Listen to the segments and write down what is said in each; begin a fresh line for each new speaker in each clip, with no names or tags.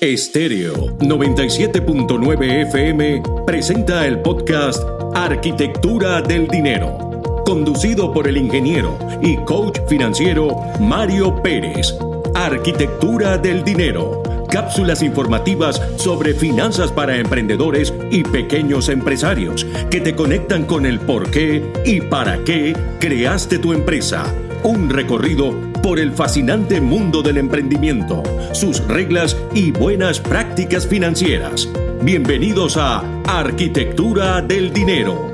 Estéreo 97.9 FM presenta el podcast Arquitectura del Dinero, conducido por el ingeniero y coach financiero Mario Pérez. Arquitectura del Dinero, cápsulas informativas sobre finanzas para emprendedores y pequeños empresarios que te conectan con el por qué y para qué creaste tu empresa. Un recorrido por el fascinante mundo del emprendimiento, sus reglas y buenas prácticas financieras. Bienvenidos a Arquitectura del Dinero.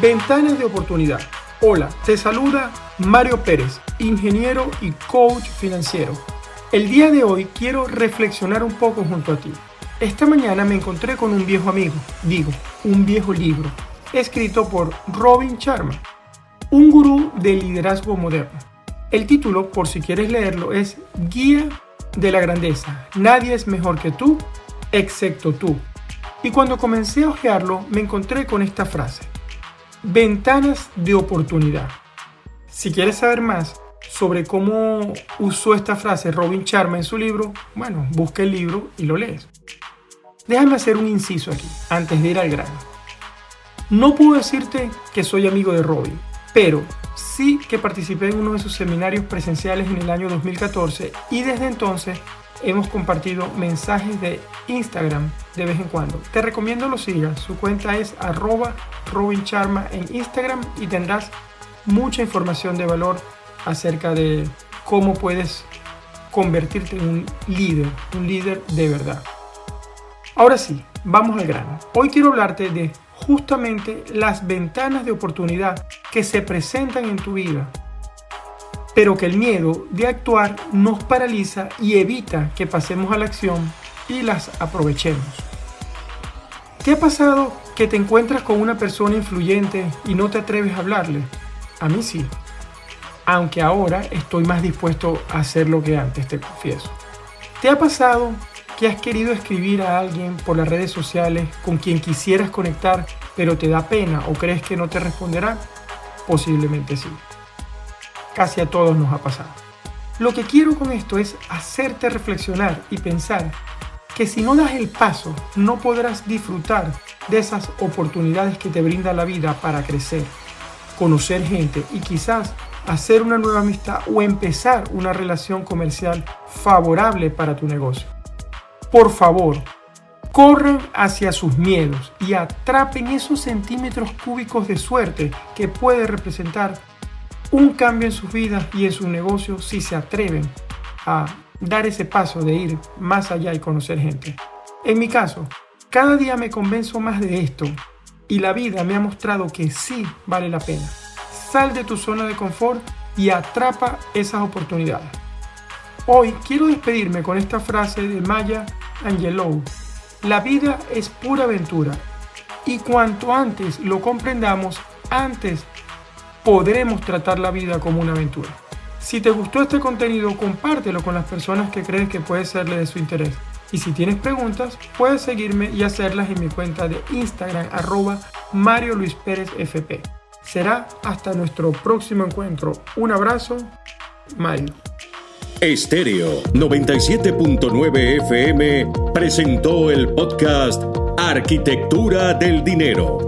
Ventanas de oportunidad. Hola, te saluda Mario Pérez, ingeniero y coach financiero. El día de hoy quiero reflexionar un poco junto a ti. Esta mañana me encontré con un viejo amigo, digo, un viejo libro escrito por Robin Sharma, un gurú del liderazgo moderno. El título, por si quieres leerlo, es Guía de la Grandeza. Nadie es mejor que tú, excepto tú. Y cuando comencé a hojearlo, me encontré con esta frase. Ventanas de oportunidad. Si quieres saber más sobre cómo usó esta frase Robin Sharma en su libro, bueno, busca el libro y lo lees. Déjame hacer un inciso aquí, antes de ir al grano. No puedo decirte que soy amigo de Robin, pero sí que participé en uno de sus seminarios presenciales en el año 2014 y desde entonces hemos compartido mensajes de Instagram de vez en cuando. Te recomiendo lo sigas, su cuenta es Robin Charma en Instagram y tendrás mucha información de valor acerca de cómo puedes convertirte en un líder, un líder de verdad. Ahora sí, vamos al grano. Hoy quiero hablarte de justamente las ventanas de oportunidad que se presentan en tu vida, pero que el miedo de actuar nos paraliza y evita que pasemos a la acción y las aprovechemos. ¿Te ha pasado que te encuentras con una persona influyente y no te atreves a hablarle? A mí sí, aunque ahora estoy más dispuesto a hacer lo que antes, te confieso. ¿Te ha pasado que has querido escribir a alguien por las redes sociales con quien quisieras conectar, pero te da pena o crees que no te responderá? Posiblemente sí. Casi a todos nos ha pasado. Lo que quiero con esto es hacerte reflexionar y pensar que si no das el paso, no podrás disfrutar de esas oportunidades que te brinda la vida para crecer, conocer gente y quizás hacer una nueva amistad o empezar una relación comercial favorable para tu negocio. Por favor, corran hacia sus miedos y atrapen esos centímetros cúbicos de suerte que puede representar un cambio en sus vidas y en sus negocios si se atreven a dar ese paso de ir más allá y conocer gente. En mi caso, cada día me convenzo más de esto y la vida me ha mostrado que sí vale la pena. Sal de tu zona de confort y atrapa esas oportunidades. Hoy quiero despedirme con esta frase de Maya Angelou. La vida es pura aventura y cuanto antes lo comprendamos, antes podremos tratar la vida como una aventura. Si te gustó este contenido, compártelo con las personas que crees que puede serle de su interés. Y si tienes preguntas, puedes seguirme y hacerlas en mi cuenta de Instagram arroba Mario Luis Pérez FP. Será hasta nuestro próximo encuentro. Un abrazo, Mario.
Estéreo 97.9 FM presentó el podcast Arquitectura del Dinero,